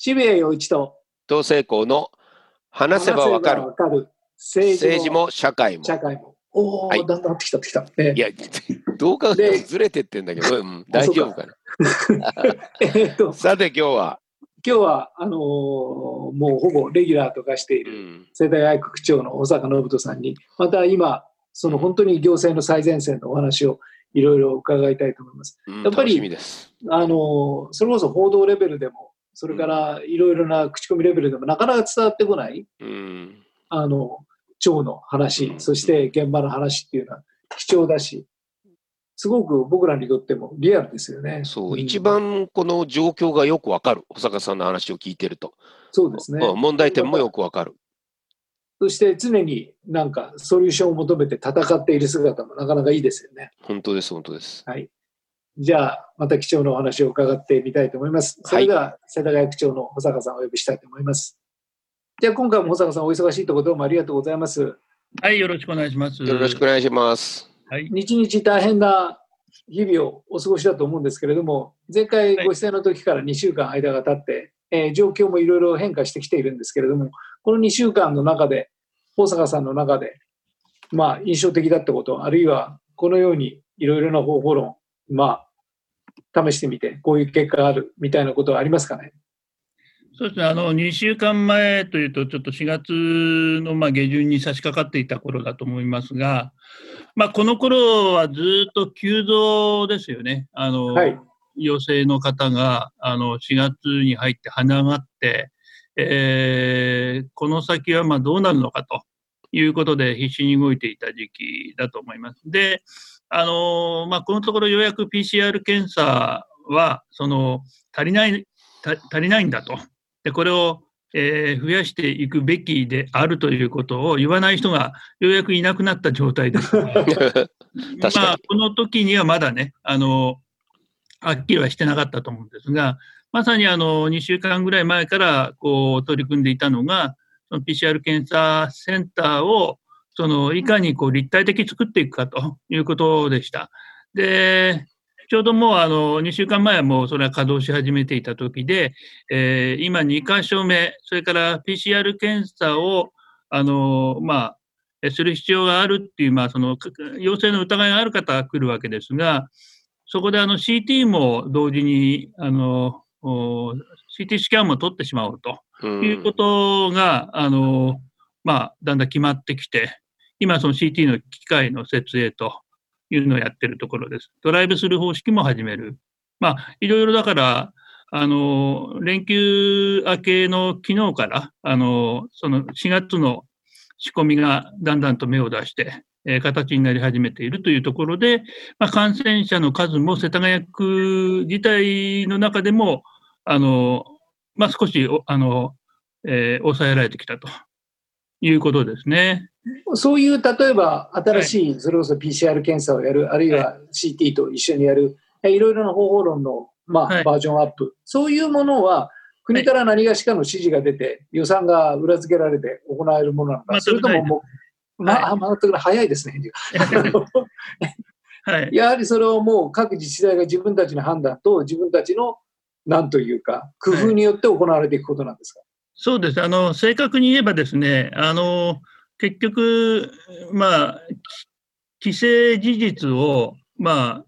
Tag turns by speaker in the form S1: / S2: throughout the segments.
S1: 渋谷陽一と
S2: 同性校の話せばわかる
S1: 政治
S2: も社会も。
S1: 社会も。おお、
S2: はい
S1: だんだんなってきたってきた。え
S2: いや、どう考えてもずれてってんだけど、うん、大丈夫かな。
S1: えーっと
S2: さて今日は、
S1: 今日はあのーもうほぼレギュラーと化していうる
S2: ん、
S1: 世田谷区区長の小坂信人さんにまた今その本当に行政の最前線のお話をいろいろ伺いたいと思います。
S2: うん
S1: やっぱり
S2: 楽しみです。
S1: あのーそれこそ報道レベルでもそれからいろいろな口コミレベルでもなかなか伝わってこない
S2: うん、
S1: あの町の話そして現場の話っていうのは貴重だしすごく僕らにとってもリアルですよね。
S2: そう、
S1: ん
S2: 一番この状況がよくわかる、保坂さんの話を聞いてると。
S1: そうですね。
S2: うん問題点もよくわかる。
S1: そして常になんかソリューションを求めて戦っている姿もなかなかいいですよね。
S2: 本当です、本当です。
S1: はい。じゃあ、また貴重なお話を伺ってみたいと思います。それでは、世田谷区長の保坂さんをお呼びしたいと思います。じゃあ、今回も保坂さんお忙しいところどうもありがとうございます。
S3: はい、よろしくお願いします。
S2: よろしくお願いします。
S3: はい。
S1: 日々大変な日々をお過ごしだと思うんですけれども、前回ご出演の時から2週間間が経って、えー状況もいろいろ変化してきているんですけれども、この2週間の中で、保坂さんの中で、まあ、印象的だったこと、あるいはこのようにいろいろな方法論、まあ、試してみて、こういう結果があるみたいなことはありますかね？
S3: そうですね、あの、2週間前というと、ちょっと4月のまあ下旬に差し掛かっていた頃だと思いますが、まあ、この頃はずっと急増ですよね。あの、
S1: はい
S3: 陽性の方が、あの、4月に入って跳ね上がって、えーこの先はまあどうなるのかということで必死に動いていた時期だと思います。で、あのまあ、このところようやく PCR 検査は、その、足りない、た足りないんだと。で、これを、えー増やしていくべきであるということを言わない人がようやくいなくなった状態です。まあ、この時にはまだね、あの、はっきりはしてなかったと思うんですが、まさにあの、2週間ぐらい前から、こう、取り組んでいたのが、その PCR 検査センターを、その、いかにこう、立体的作っていくかということでした。で、ちょうどもうあの、2週間前はもうそれは稼働し始めていた時で、えー今2箇所目、それから PCR 検査を、あの、まあ、する必要があるっていう、まあ、その、陽性の疑いがある方が来るわけですが、そこであの CT も同時に、あの、CT スキャンも取ってしまおうということが、あの、まあ、だんだん決まってきて、今その CT の機械の設営というのをやってるところです。ドライブスルー方式も始める。まあ、いろいろだから、あの、連休明けの昨日から、あの、その4月の仕込みがだんだんと芽を出して、えー形になり始めているというところで、まあ、感染者の数も世田谷区自体の中でも、あの、まあ、少し、あの、えー抑えられてきたということですね。
S1: そういう、例えば、新しい、それこそ PCR 検査をやる、あるいは CT と一緒にやる、えいろいろな方法論の、まあ、
S3: はい。
S1: バージョンアップ、そういうものは、国から何がしかの指示が出て、予算が裏付けられて行われるものなのか、
S3: 全
S1: それとももう、まあ、全くない。早いですね。やはりそれをもう各自治体が自分たちの判断と自分たちのなんというか工夫によって行われていくことなんですか、
S3: そうです。あの、正確に言えばですね、あの、結局、まあ、き既成事実を、まあ、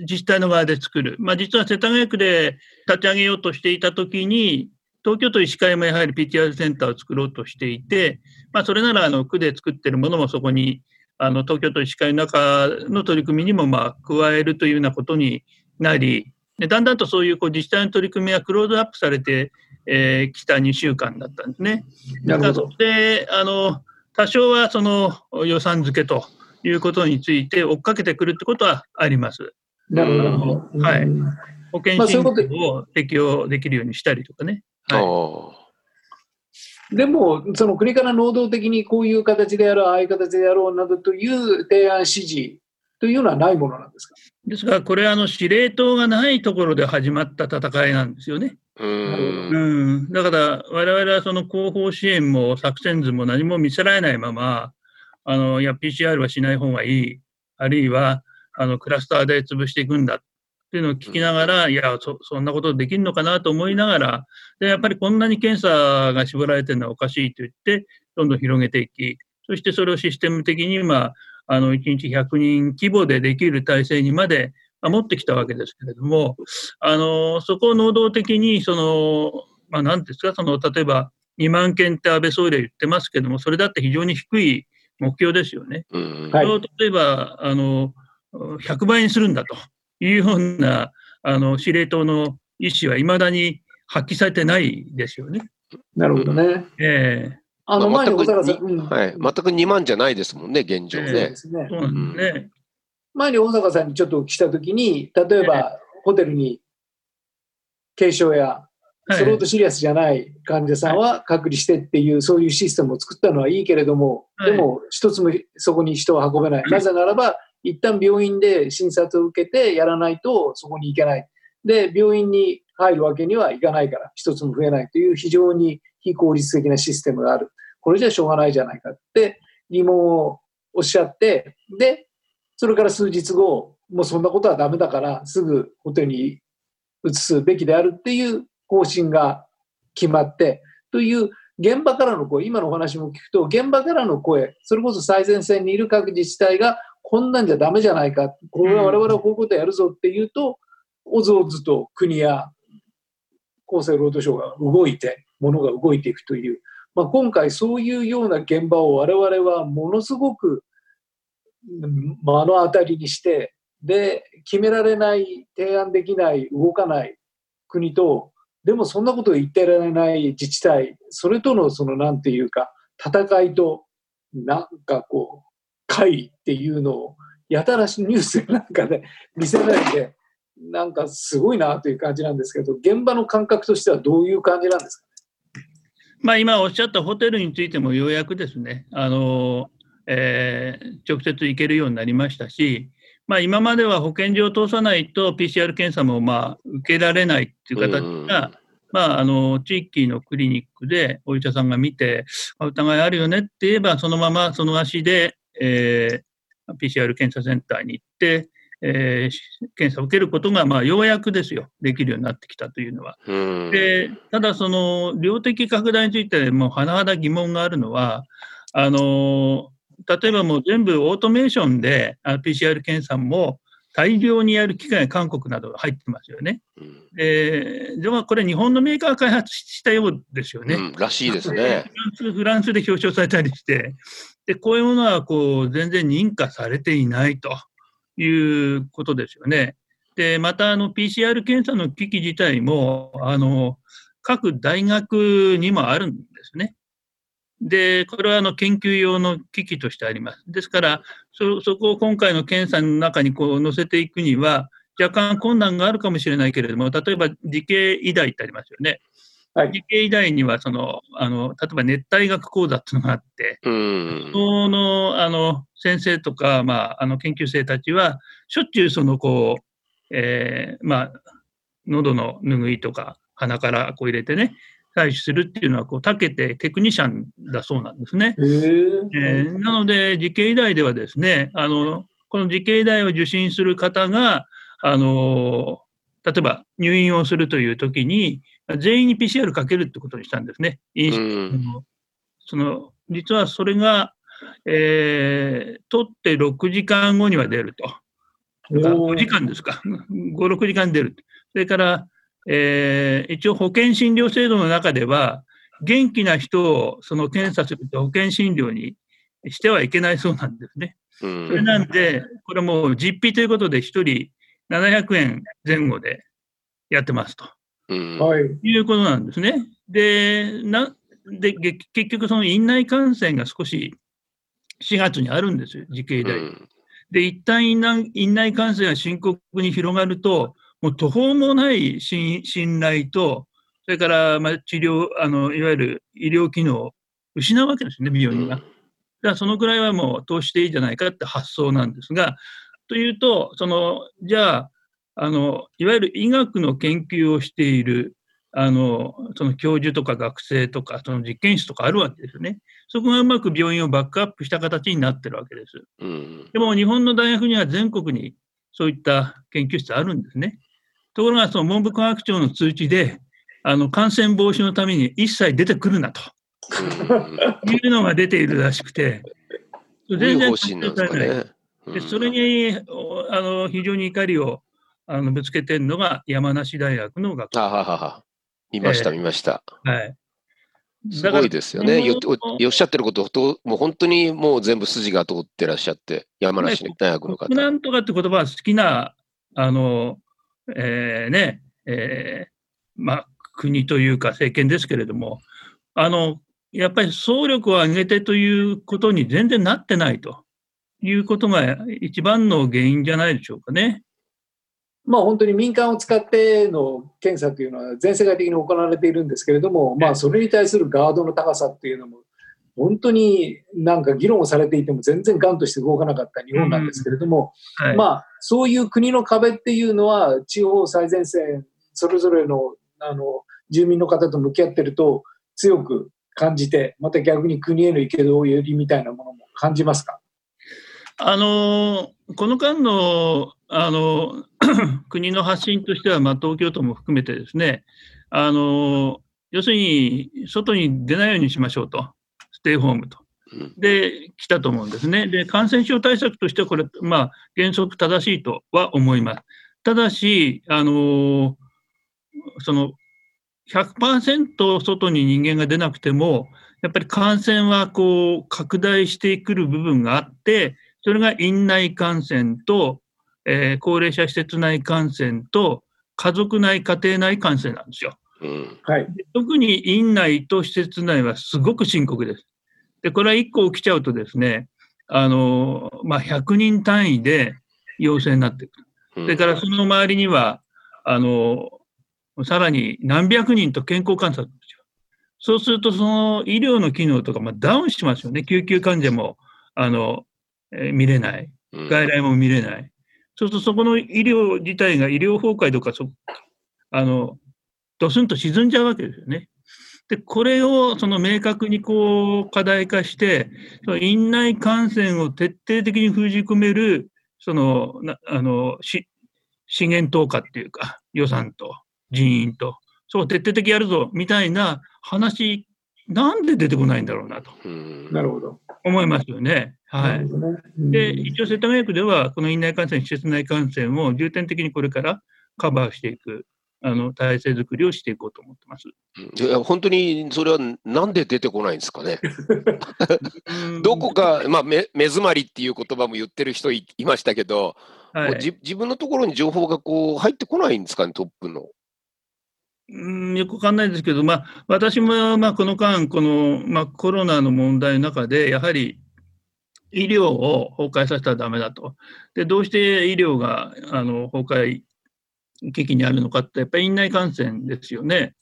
S3: 自治体の側で作る。まあ、実は世田谷区で立ち上げようとしていたときに、東京都医師会もやはり PTR センターを作ろうとしていて、まあ、それならあの区で作っているものもそこに、あの東京都医師会の中の取り組みにもまあ加えるというようなことになり、だんだんとそういうこう自治体の取り組みがクローズアップされてえー来た2週間だったんですね。
S1: なるほど
S3: だからそしてあの多少はその予算付けということについて追っかけてくるってことはあります。
S1: なるほど。
S3: はい
S1: うん
S3: 保険診療を適用できるようにしたりとかね。はい
S2: あ
S1: でも、その国から能動的にこういう形でやろう、ああいう形でやろうなどという提案指示というのはないものなんですか？
S3: ですが、これあの司令塔がないところで始まった戦いなんですよね。
S2: ーう。
S3: うんん、だから、我々はその後方支援も作戦図も何も見せられないまま、あのいや、PCR はしない方がいい、あるいはあのクラスターで潰していくんだっていうのを聞きながら、いやそ、そんなことできるのかなと思いながら、でやっぱりこんなに検査が絞られてるのはおかしいと言って、どんどん広げていき、そしてそれをシステム的に今、あの1日100人規模でできる体制にまで持ってきたわけですけれども、あのそこを能動的にその、まあ、なんですか、その例えば2万件って安倍総理は言ってますけども、それだって非常に低い目標ですよね。それを例えばあの100倍にするんだというようなあの司令塔の意思はいまだに発揮されてないですよね。
S1: なるほどね。
S3: え
S1: えあの前に小坂さん、
S2: はい、全く2万じゃないですもんね、現状ね。
S1: 前に大坂さんにちょっとお聞きしたときに、例えばホテルに軽症やそれほどシリアスじゃない患者さんは隔離してっていう、そういうシステムを作ったのはいいけれども、でも一つもそこに人を運べない。なぜならば、一旦病院で診察を受けてやらないとそこに行けない。で、病院に入るわけにはいかないから、一つも増えないという非常に非効率的なシステムがある。これじゃしょうがないじゃないかって疑問をおっしゃって、で、それから数日後、もうそんなことはダメだからすぐホテルに移すべきであるっていう方針が決まって、という現場からの声、今のお話も聞くと、現場からの声、それこそ最前線にいる各自治体が、こんなんじゃダメじゃないか、これは我々はこういうことやるぞっていうと、おずおずと国や厚生労働省が動いて、ものが動いていくという、まあ、今回そういうような現場を我々はものすごく目の当たりにしてで決められない提案できない動かない国とでもそんなこと言ってられない自治体それとのそのなんていうか戦いとなんかこう会っていうのをやたらしニュースなんかで見せないでなんかすごいなという感じなんですけど現場の感覚としてはどういう感じなんですか？
S3: まあ、今おっしゃったホテルについてもようやくですね、あのえー、直接行けるようになりましたし、まあ、今までは保健所を通さないと PCR 検査もまあ受けられないっていう形が、まあ、あの地域のクリニックでお医者さんが見て、疑いあるよねって言えば、そのままその足で、えー、PCR 検査センターに行って、えー、検査を受けることが、まあ、ようやくですよ、できるようになってきたというのは。でただ、その量的拡大について、もう甚だ疑問があるのは、あの例えばもう全部オートメーションで PCR 検査も大量にやる機械が韓国など入ってますよね。ででもこれ、日本のメーカーが開発したようですよね。うん、
S2: らしいですね。
S3: フランスで表彰されたりして、でこういうものはこう全然認可されていないと。いうことですよね。で、また、あの、PCR 検査の機器自体も、あの、各大学にもあるんですね。で、これはあの研究用の機器としてあります。ですから、そそこを今回の検査の中にこう載せていくには、若干困難があるかもしれないけれども、例えば理系医大ってありますよね。はい、理系医大にはそのあの、例えば熱帯学講座っていうのがあって、そのあの先生とか、まあ、あの研究生たちは、しょっちゅうそのこう、えー、まあ、喉の拭いとか鼻からこう入れてね、採取するっていうのはこう、たけてテクニシャンだそうなんですね。えー、なので、理系医大ではですね、あのこの理系医大を受診する方が、あの例えば入院をするというときに、全員に PCR かけるってことにしたんですね。うん、その実はそれが、えー、取って6時間後には出ると。5時間ですか。5、6時間出る。それから、えー、一応保険診療制度の中では、元気な人をその検査すると保険診療にしてはいけないそうなんですね。それなんで、これも実費ということで1人700円前後でやってますと。はい、いうことなんですね。で、なで結局、その院内感染が少し4月にあるんですよ、時系大。で、一旦院内院内感染が深刻に広がると、もう途方もない信頼と、それからまあ治療あの、いわゆる医療機能を失うわけですね、病院が。だからそのくらいはもう投資していいじゃないかって発想なんですが、というと、そのじゃあ、あのいわゆる医学の研究をしているあのその教授とか学生とか、その実験室とかあるわけですよね。そこがうまく病院をバックアップした形になってるわけです。うん、でも日本の大学には全国にそういった研究室あるんですね。ところが、その文部科学省の通知で、あの感染防止のために一切出てくるなというのが出ているらしくて、
S2: 全然。ね、
S3: でそれにあの非常に怒りをあのぶつけてるのが山梨大学の学
S2: あははは見ました、見ました。
S3: はい。
S2: すごいですよね。よおっしゃってることと、もう本当にもう全部筋が通ってらっしゃって、山梨大学の方。
S3: なんとかって言葉は好きな、あの、えー、ね、えー、まあ、国というか政権ですけれども、あの、やっぱり総力を挙げてということに全然なってないということが一番の原因じゃないでしょうかね。
S1: まあ、本当に民間を使っての検査というのは全世界的に行われているんですけれども、まあ、それに対するガードの高さっていうのも本当になんか議論をされていても全然がんとして動かなかった日本なんですけれども、はい、まあ、そういう国の壁っていうのは地方最前線それぞれのあの住民の方と向き合ってると強く感じてまた逆に国への憤りみたいなものも感じますか？
S3: あのこの間のあの 国の発信としては、まあ、東京都も含めてですねあの要するに外に出ないようにしましょうと、ステイホームと。で、来たと思うんですね。で、感染症対策としては、これ、まあ、原則正しいとは思います。ただし、あのその100%外に人間が出なくても、やっぱり感染はこう拡大してくる部分があって、それが院内感染と、えー、高齢者施設内感染と、家族内、家庭内感染なんですよ。
S2: うん
S3: はい、特に院内と施設内はすごく深刻です。で、これは1個起きちゃうとですね、あのまあ、100人単位で陽性になってくる。それからその周りには、あのさらに何百人と健康観察ですよ。そうすると、その医療の機能とか、まあ、ダウンしますよね。救急患者もあの、えー、見れない。外来も見れない。そうすると、そこの医療自体が医療崩壊とかそ、あの、ドスンと沈んじゃうわけですよね。で、これをその明確にこう課題化して、その院内感染を徹底的に封じ込める、その、あの、し資源投下っていうか、予算と人員と、そう徹底的やるぞみたいな話、なんで出てこないんだろうなと。
S1: なるほど。
S3: 思いますよね。はい。で、一応、世田谷区では、この院内感染、施設内感染を重点的にこれからカバーしていく、あの体制づくりをしていこうと思ってます。
S2: いや本当にそれはなんで出てこないんですかね。どこか、まあ、目目詰まりっていう言葉も言ってる人いましたけど、はい、自分のところに情報がこう入ってこないんですかね、トップの。
S3: うんよくわかんないですけど、まあ、私もまあこの間、この、まあ、コロナの問題の中で、やはり医療を崩壊させたらだめだと。で、どうして医療があの崩壊危機にあるのかって、やっぱり院内感染ですよね。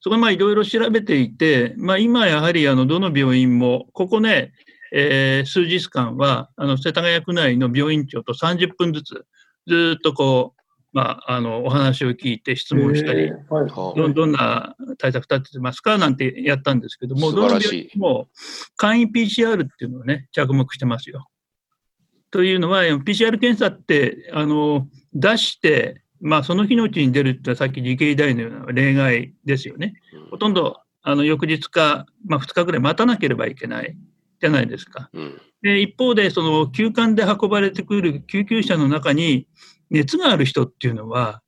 S3: そこまあいろいろ調べていて、まあ、今やはりあのどの病院も、ここね、えー、数日間はあの世田谷区内の病院長と30分ずつ、ずっとこう、まあ、あのお話を聞いて質問したり、はい、どどんな対策立ててますかなんてやったんですけども、どの病院も簡易 PCR っていうのをね、着目してますよ。というのは、PCR 検査ってあの出して、まあ、その日のうちに出るってさっき理系医大のような例外ですよね。ほとんどあの翌日か、まあ、2日ぐらい待たなければいけないじゃないですか。
S2: うん、
S3: で一方で、その急患で運ばれてくる救急車の中に、熱がある人っていうのは、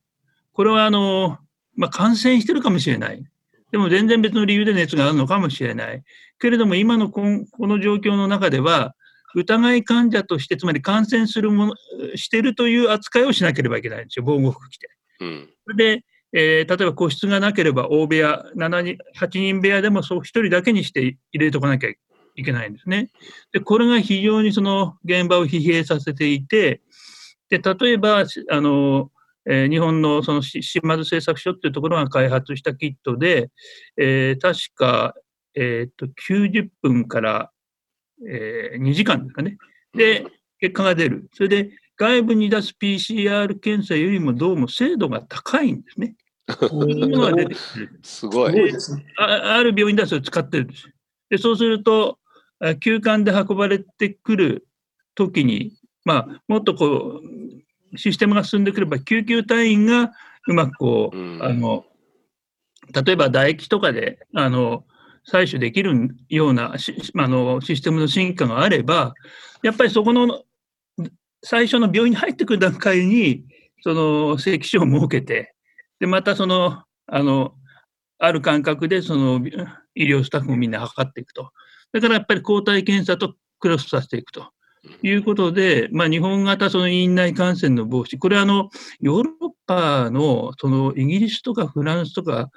S3: これはあの、まあ、感染してるかもしれない。でも全然別の理由で熱があるのかもしれない。けれども今のこの状況の中では、疑い患者として、つまり感染するもの、してるという扱いをしなければいけないんですよ、防護服着て。
S2: うん、
S3: それで、えー、例えば個室がなければ大部屋、7人、8人部屋でもそう1人だけにして入れておかなきゃいけないんですね。で、これが非常にその現場を疲弊させていて、で例えばあの、えー、日本のその島津製作所っていうところが開発したキットで、えー、確か、えーと、90分から、えー、2時間ですかね。で、結果が出る。それで、外部に出す PCR 検査よりもどうも精度が高いんですね。
S2: すごい。
S3: あある病院ではそれ使ってるんです。でそうすると、休館で運ばれてくるときに、まあ、もっとこう、システムが進んでくれば、救急隊員がうまくこう、うん、あの、例えば唾液とかで、あの、採取できるようなあのシステムの進化があれば、やっぱりそこの最初の病院に入ってくる段階に、その正規書を設けて、で、またその、あの、ある感覚でその医療スタッフもみんな測っていくと。だからやっぱり抗体検査とクロスさせていくということで、まあ、日本型その院内感染の防止、これはあのヨーロッパのそのイギリスとかフランスとか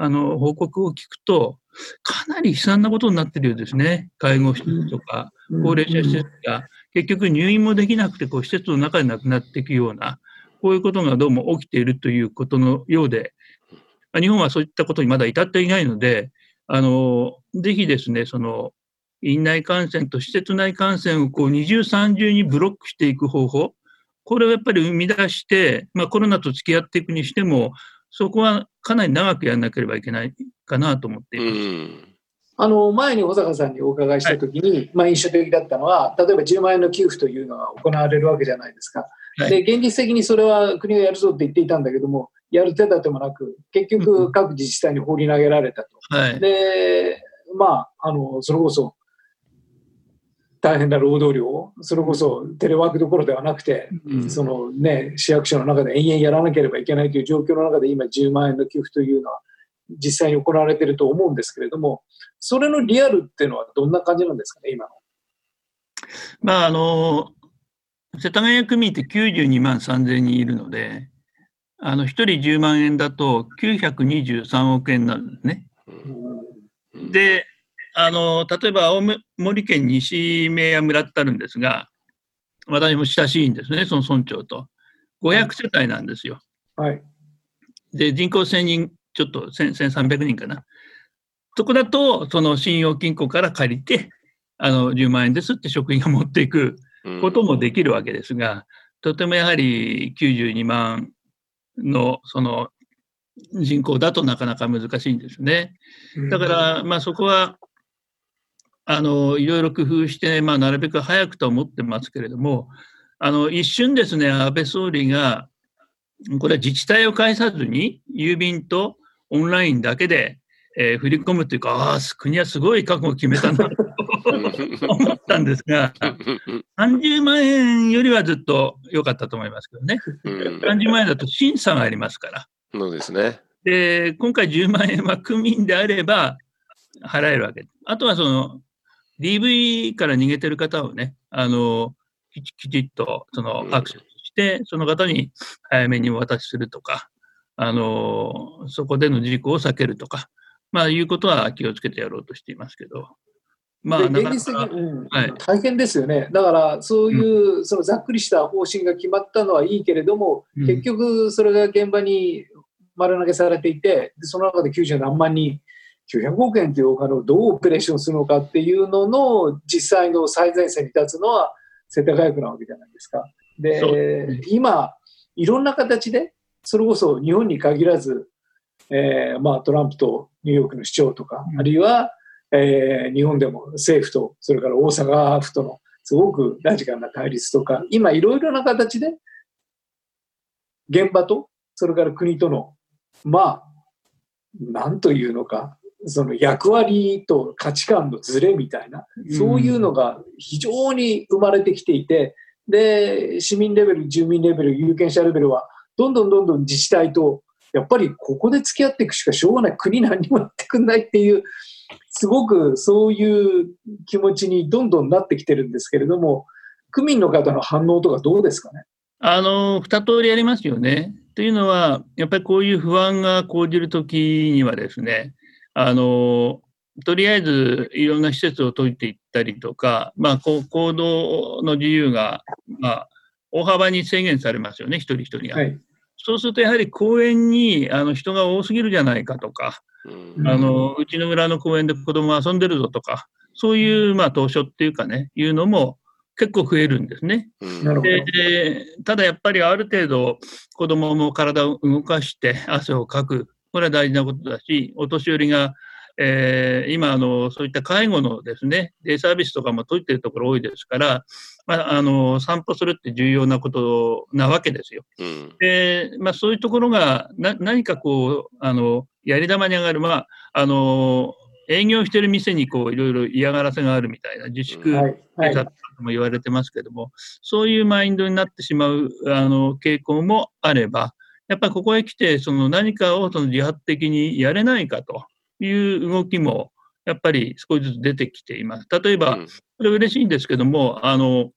S3: あの報告を聞くと、かなり悲惨なことになってるようですね。介護施設とか、高齢者施設が、結局入院もできなくて、こう、施設の中で亡くなっていくような、こういうことがどうも起きているということのようで、日本はそういったことにまだ至っていないので、あの、ぜひですね、その、院内感染と施設内感染をこう二重三重にブロックしていく方法、これをやっぱり生み出して、まあ、コロナと付き合っていくにしても、そこはかなり長くやらなければいけないかなと思っています。
S1: あの前に小坂さんにお伺いしたときに、はい、まあ、印象的だったのは、例えば10万円の給付というのが行われるわけじゃないですか。はい、で現実的にそれは国がやるぞって言っていたんだけども、やる手立てもなく、結局各自治体に放り投げられたと。はい、で、まあ、あの、それこそ、大変な労働量、それこそテレワークどころではなくて、うん、そのね、市役所の中で延々やらなければいけないという状況の中で今10万円の給付というのは実際に行われていると思うんですけれども、それのリアルっていうのはどんな感じなんですかね、今の。
S3: まあ、あの、世田谷区民って92万3000人いるので、あの、1人10万円だと923億円なんですね。で、あの、例えば青森県西明谷村ってあるんですが、私も親しいんですね、その村長と。500世帯なんですよ。
S1: はい。
S3: で、人口1000人ちょっと1300人かな。そこだと、その信用金庫から借りて、あの、10万円ですって職員が持っていくこともできるわけですが、とてもやはり92万の、その、人口だとなかなか難しいんですね。だから、まあそこは、あの、いろいろ工夫して、まあなるべく早くと思ってますけれども、あの、一瞬ですね、安倍総理が、これは自治体を介さずに、郵便とオンラインだけで、えー、振り込むというか、ああ、国はすごい覚悟を決めたなと思ったんですが、30万円よりはずっと良かったと思いますけどね。30万円だと審査がありますから。
S2: そうですね。
S3: で、今回10万円は区民であれば払えるわけ。あとはその、DV から逃げてる方をね、あの、きちっとそのアクセスして、その方に早めにお渡しするとか、あの、そこでの事故を避けるとか、まあ、いうことは気をつけてやろうとしていますけど。
S1: まあ、現実的に、うんはい、大変ですよね。だから、そういう、そのざっくりした方針が決まったのはいいけれども、うん、結局、それが現場に丸投げされていて、その中で90何万人、900億円というお金をどうオペレーションするのかっていうのの実際の最前線に立つのは世田谷区なわけじゃないですか。で、今、いろんな形でそれこそ日本に限らず、えーまあ、トランプとニューヨークの市長とか、うん、あるいは、えー、日本でも政府と、それから大阪府とのすごくラジカルな対立とか、今いろいろな形で、現場と、それから国との、まあ、なんというのか、その役割と価値観のズレみたいな、そういうのが非常に生まれてきていて、で、市民レベル、住民レベル、有権者レベルは、どんどんどんどん自治体と、やっぱりここで付き合っていくしかしょうがない。国何もやってくんないっていう、すごくそういう気持ちにどんどんなってきてるんですけれども、区民の方の反応とかどうですかね？
S3: あの、二通りありますよね。というのは、やっぱりこういう不安が講じるときにはですね、あの、とりあえずいろんな施設を解いていったりとか、まあ、行動の自由が、まあ、大幅に制限されますよね、一人一人が。はいそうするとやはり公園にあの人が多すぎるじゃないかとか、うん、あのうちの村の公園で子供が遊んでるぞとか、そういうまあ当初っていうかね、いうのも結構増えるんですね。
S1: うん、
S3: でただやっぱりある程度子供も体を動かして汗をかく、これは大事なことだし、お年寄りがえー、今あの、そういった介護のですね、デイサービスとかも解いてるところ多いですから、まあ、あの散歩するって重要なことなわけですよ。うん、で、まあ、そういうところがな何かこうあのやり玉に上がる、まあ、あの営業してる店にこういろいろ嫌がらせがあるみたいな自粛警察とも言われてますけども、そういうマインドになってしまうあの傾向もあれば、やっぱりここへ来てその何かをその自発的にやれないかという動きもやっぱり少しずつ出てきています。例えば、これ嬉しいんですけども、あの、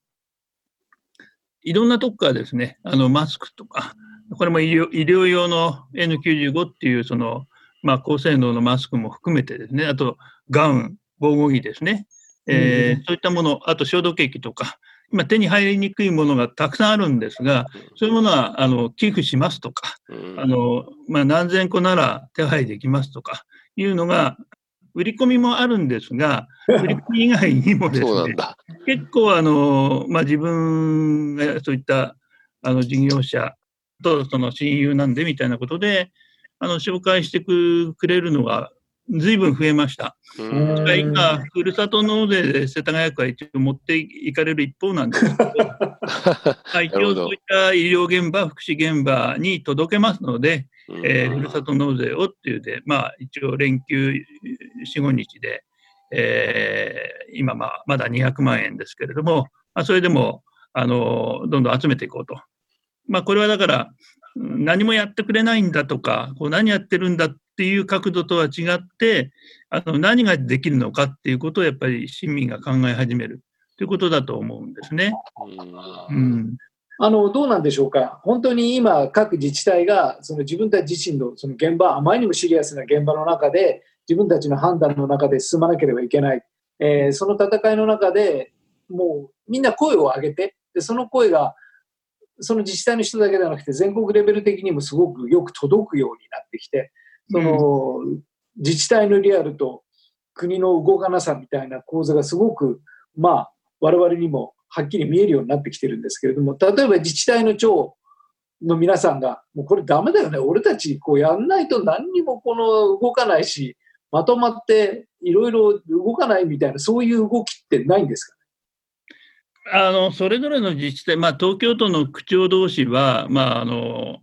S3: いろんなとこからですね、あの、マスクとか、これも医療医療用の N95 っていう、その、まあ、高性能のマスクも含めてですね、あと、ガウン、防護着ですね、えー、うん、そういったもの、あと消毒液とか、今手に入りにくいものがたくさんあるんですが、そういうものはあの寄付しますとか、あのまあ、何千個なら手配できますとかいうのが売り込みもあるんですが、売り込み以外にもですね、結構あの、まあ、自分がそういったあの事業者とその親友なんでみたいなことで、あの紹介してくれるのがずいぶん増えました。今、ふるさと納税で世田谷区は一応持っていかれる一方なんですけど、一応そういった医療現場、福祉現場に届けますので、えー、ふるさと納税をっていうで、まあ、一応連休4、5日で、えー、今、まあ、まだ200万円ですけれども、まあ、それでも、あの、どんどん集めていこうと。まあ、これはだから、何もやってくれないんだとか、こう何やってるんだっていう角度とは違って、あの何ができるのかっていうことをやっぱり市民が考え始める。ということだと思うんですね。
S1: うん、あのどうなんでしょうか、本当に今、各自治体がその自分たち自身のその現場、あまりにもシリアスな現場の中で、自分たちの判断の中で進まなければいけない、えー、その戦いの中でもうみんな声を上げて、でその声がその自治体の人だけではなくて、全国レベル的にもすごくよく届くようになってきて、その、うん、自治体のリアルと国の動かなさみたいな構図がすごく、まあ、我々にもはっきり見えるようになってきてるんですけれども、例えば自治体の長の皆さんが、もうこれダメだよね、俺たちこうやんないと何にもこの動かないし、まとまっていろいろ動かないみたいな、そういう動きってないんですか
S3: あのそれぞれの自治体、まあ、東京都の区長同士は、まあ、あの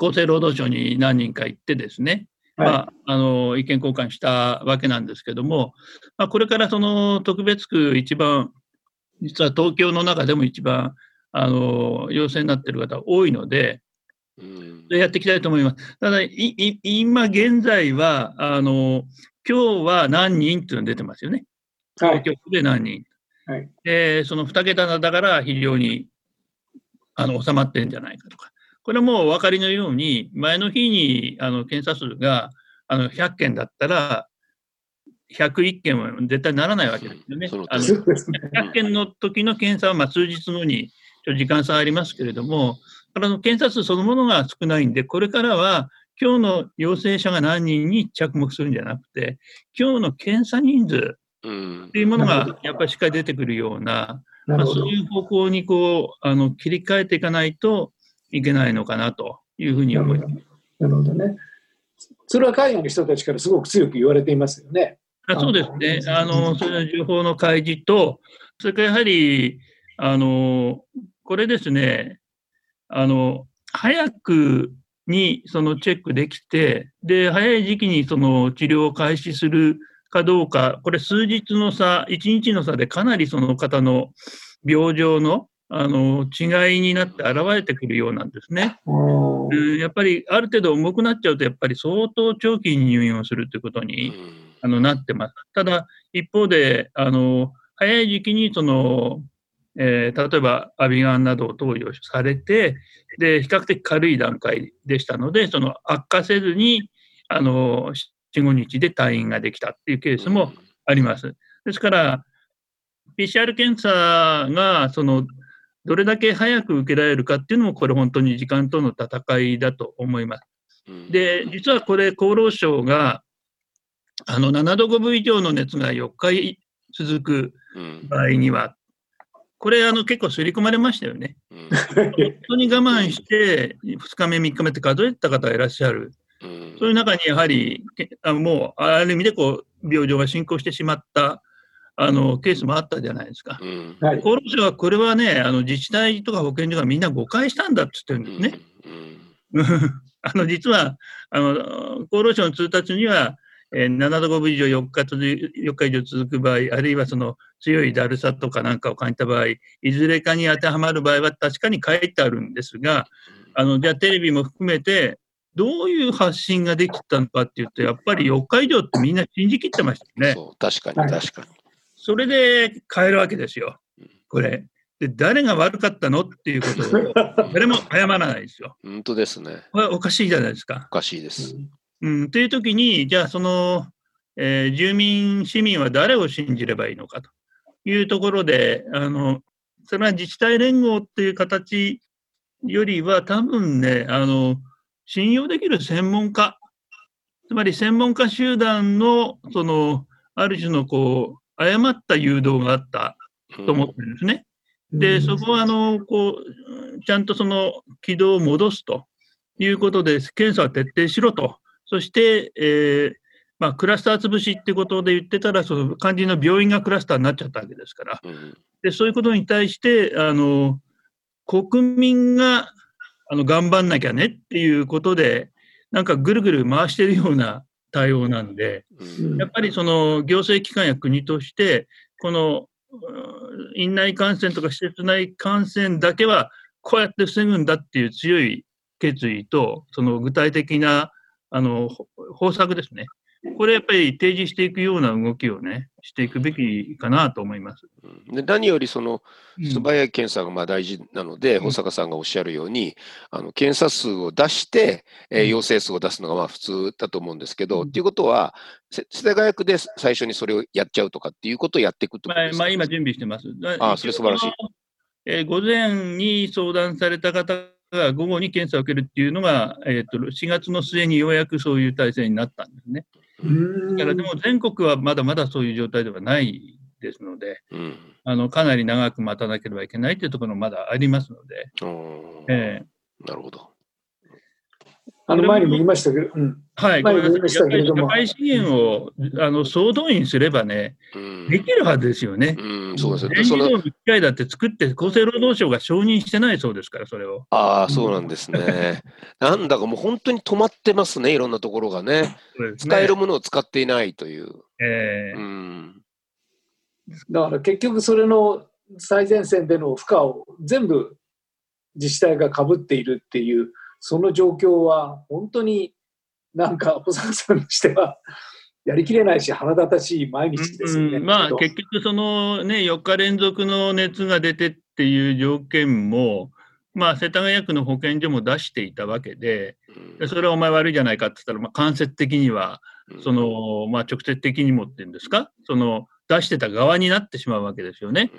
S3: 厚生労働省に何人か行ってですね、はい、まあ、あの意見交換したわけなんですけども、まあ、これからその特別区一番実は東京の中でも一番あの陽性になっている方多いので、うん、やっていきたいと思います。ただ、今現在は、あの今日は何人っていうのが出てますよね。東京で何人。はい、でその2桁だから非常にあの収まってるんじゃないかとか。これはもうお分かりのように、前の日にあの検査数があの100件だったら、101件は絶対ならないわけですよね。あの100件の時の検査はまあ数日後に時間差ありますけれども、あの検査数そのものが少ないんで、これからは今日の陽性者が何人に着目するんじゃなくて、今日の検査人数っていうものがやっぱりしっかり出てくるような、まあ、そういう方向にこうあの切り替えていかないといけないのかなというふうに思います。
S1: なるほどね。それは海外の人たちからすごく強く言われていますよね。
S3: あそうですね。あの、そういう情報の開示と、それからやはり、あの、これですね、あの、早くにそのチェックできて、で、早い時期にその治療を開始するかどうか、これ数日の差、1日の差でかなりその方の病状のあの違いになって現れてくるようなんですね。やっぱりある程度重くなっちゃうと、やっぱり相当長期に入院をするということにあのなってます。ただ、一方で、あの早い時期にその、えー、例えばアビガンなどを投与されて、で比較的軽い段階でしたので、その悪化せずにあの4、5日で退院ができたっていうケースもあります。ですから、PCR 検査がそのどれだけ早く受けられるかっていうのも、これ本当に時間との戦いだと思います。で、実はこれ、厚労省が、あの、7度5分以上の熱が4日続く場合には、これ、あの、結構刷り込まれましたよね。本当に我慢して、2日目、3日目って数えた方がいらっしゃる。そういう中にやはり、あもう、ある意味でこう、病状が進行してしまったあのケースもあったじゃないですか。うん、厚労省はこれはね、あの自治体とか保健所がみんな誤解したんだって言ってるんですね。うん、あの実はあの厚労省の通達には、えー、7度5分以上4日と4日以上続く場合、あるいはその強いだるさとかなんかを感じた場合、いずれかに当てはまる場合は確かに書いてあるんですが、あのじゃあテレビも含めて、どういう発信ができたのかっていうと、やっぱり4日以上ってみんな信じきってましたね。
S2: そう確かに確かに。
S3: それで変えるわけですよ、これ。で誰が悪かったのっていうことを 誰も謝らないですよ。
S2: 本当ですね。
S3: これおかしいじゃないですか。
S2: おかしいです。
S3: うん、という時に、じゃあその、えー、住民、市民は誰を信じればいいのかというところで、あのそれは自治体連合っていう形よりは、多分ね、あの信用できる専門家、つまり専門家集団の、その、ある種のこう、誤った誘導があったと思ってるんですね。で、そこは、あの、こう、ちゃんとその軌道を戻すということで、検査は徹底しろと。そして、えー、まあ、クラスター潰しってことで言ってたら、その肝心の病院がクラスターになっちゃったわけですから、でそういうことに対して、あの国民があの頑張んなきゃねっていうことで、なんかぐるぐる回してるような対応なんで、やっぱりその行政機関や国として、この院内感染とか施設内感染だけはこうやって防ぐんだっていう強い決意と、その具体的なあの方策ですね、これやっぱり提示していくような動きをね、していくべきかなと思います。
S2: で何よりその素早い検査がまあ大事なので、うん、保坂さんがおっしゃるように、あの検査数を出して、えー、陽性数を出すのがまあ普通だと思うんですけど、うん、っていうことは、世田谷区で最初にそれをやっちゃうとかっていうことをやっていくと、
S3: まあ、まあ、今準備してます。
S2: あそれ素晴らしい。
S3: えー、午前に相談された方が午後に検査を受けるっていうのが、えーと、と4月の末にようやくそういう体制になったんですね。だからでも全国はまだまだそういう状態ではないですので、うん、あのかなり長く待たなければいけないというところもまだありますので。
S2: えー、なるほど。
S1: あの前にも言いましたけど、うん、
S3: はい、これ社会資源をあの総動員すればね、うん、できるはずですよね。
S2: うん、そうです
S3: ね。その機械だって作って、厚生労働省が承認してないそうですから、それを。
S2: ああ、そうなんですね。なんだかもう本当に止まってますね、いろんなところがね。ね使えるものを使っていないという。えー、うん、
S1: だから結局、それの最前線での負荷を全部自治体がかぶっているっていう。その状況は本当になんか保坂さんとしては やりきれないし腹立たしい毎日ですよね。
S3: うん、まあ結局そのね4日連続の熱が出てっていう条件もまあ世田谷区の保健所も出していたわけで、それはお前悪いじゃないかって言ったら、まあ、間接的にはその、まあ、直接的にもっていうんですか？その出してた側になってしまうわけですよね。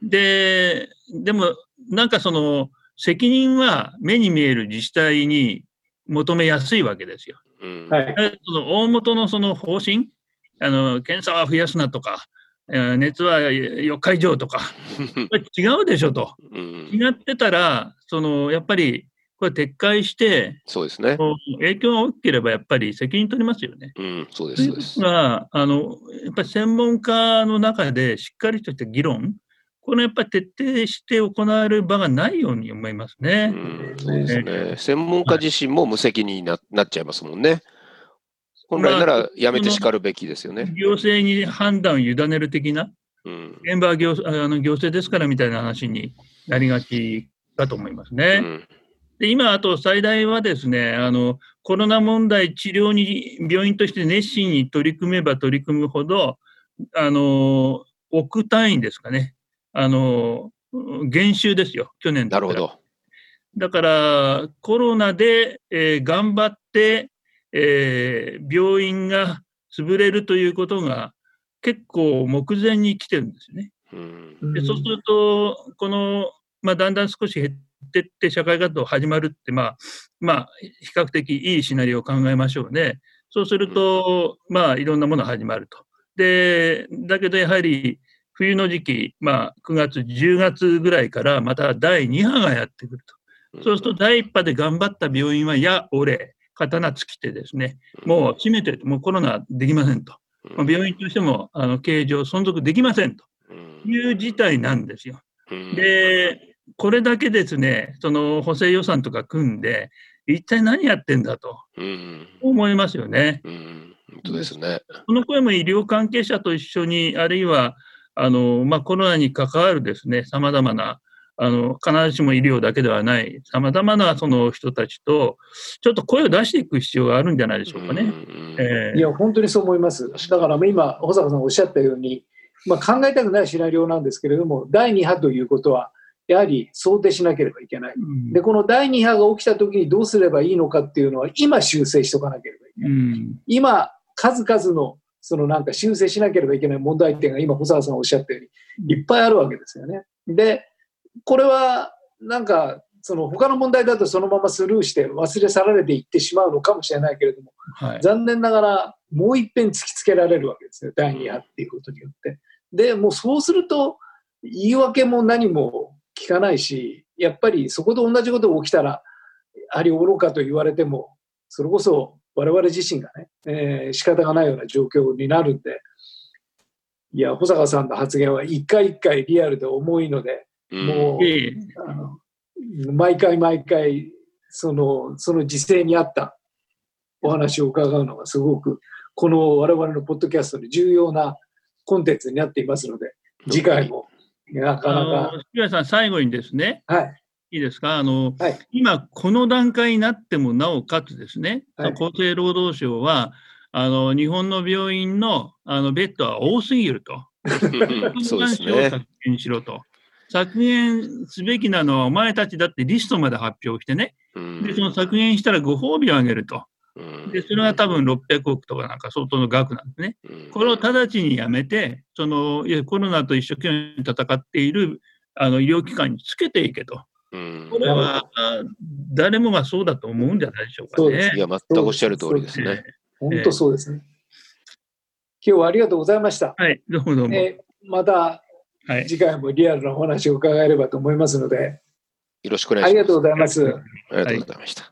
S3: ででもなんかその責任は目に見える自治体に求めやすいわけですよ。その大元のその方針あの、検査は増やすなとか、熱は4日以上とか、違うでしょと、うん、違ってたら、そのやっぱりこれ撤回して、
S2: そうですね、
S3: 影響が大きければやっぱり責任取りますよね。
S2: うん、そうです。そうです
S3: があのやっぱり専門家の中でしっかりとした議論、このやっぱり徹底して行われる場がないように思いますね。
S2: うんそうですね、えー、専門家自身も無責任にななっちゃいますもんね。本来ならやめてしかるべきですよね。
S3: 行政に判断を委ねる的な、うん、現場は行あの行政ですからみたいな話になりがちだと思いますね。うん、で今、あと最大はですねあの、コロナ問題治療に病院として熱心に取り組めば取り組むほど、あの億単位ですかね、あの、減収ですよ、去年
S2: なるほど。
S3: だから、コロナで、えー、頑張って、えー、病院が潰れるということが結構目前に来てるんですね。でそうすると、この、まあ、だんだん少し減ってって、社会活動始まるって、まあ、まあ、比較的いいシナリオを考えましょうね。そうすると、まあ、いろんなものが始まると。で、だけどやはり、冬の時期、まあ、9月、10月ぐらいからまた第2波がやってくると。そうすると第1波で頑張った病院は、や、俺、刀尽きてですね、もう閉めて、もうコロナできませんと。まあ、病院としてもあの経営上存続できませんという事態なんですよ。で、これだけですね、その補正予算とか組んで、一体何やってんだと思いますよね。
S2: 本当ですね。
S3: この声も医療関係者と一緒に、あるいはあの、まあ、コロナに関わるですね、さまざまなあの必ずしも医療だけではない、さまざまなその人たちと、ちょっと声を出していく必要があるんじゃないでしょうかね。
S1: えー、いや、本当にそう思います。だから今、保坂さんおっしゃったように、まあ、考えたくないシナリオなんですけれども、第2波ということは、やはり想定しなければいけない。で、この第2波が起きたときにどうすればいいのかっていうのは、今修正しておかなければいけない。今、数々のそのなんか修正しなければいけない問題点が今、保坂さんおっしゃったように、いっぱいあるわけですよね。で、これはなんかその他の問題だとそのままスルーして忘れ去られていってしまうのかもしれないけれども、はい、残念ながらもう一遍突きつけられるわけですね、第2波っていうことによって。で、もうそうすると言い訳も何も聞かないし、やっぱりそこと同じことが起きたら、ありおろかと言われても、それこそ我々自身がね、えー、仕方がないような状況になるんで、いや、保坂さんの発言は一回一回リアルで重いので、もう、あの毎回毎回そのその時勢に合ったお話を伺うのがすごくこの我々のポッドキャストの重要なコンテンツになっていますので次回もなかなか。
S3: 杉さん最後にですね、
S1: はい、
S3: いいですか？あの、はい、今この段階になってもなおかつですね、はい、厚生労働省はあの日本の病院のあのベッドは多すぎると。
S2: そうですね。
S3: 削減しろと。削減すべきなのはお前たちだってリストまで発表してね、でその削減したらご褒美をあげると。で、それは多分600億とかなんか相当の額なんですね。これを直ちにやめて、そのいやコロナと一生懸命戦っているあの医療機関につけていけと。これは誰もがそうだと思うんじゃないでしょうかね。
S2: いや、全くおっしゃる通りですね。
S1: 本当そうですね。今日はありがとうございました。
S3: はい、どうもどうも。
S1: えー、またはい、次回もリアルなお話を伺えればと思いますので、
S2: よろしくお願いします。
S1: ありがとうございます。
S2: ありがとうございました。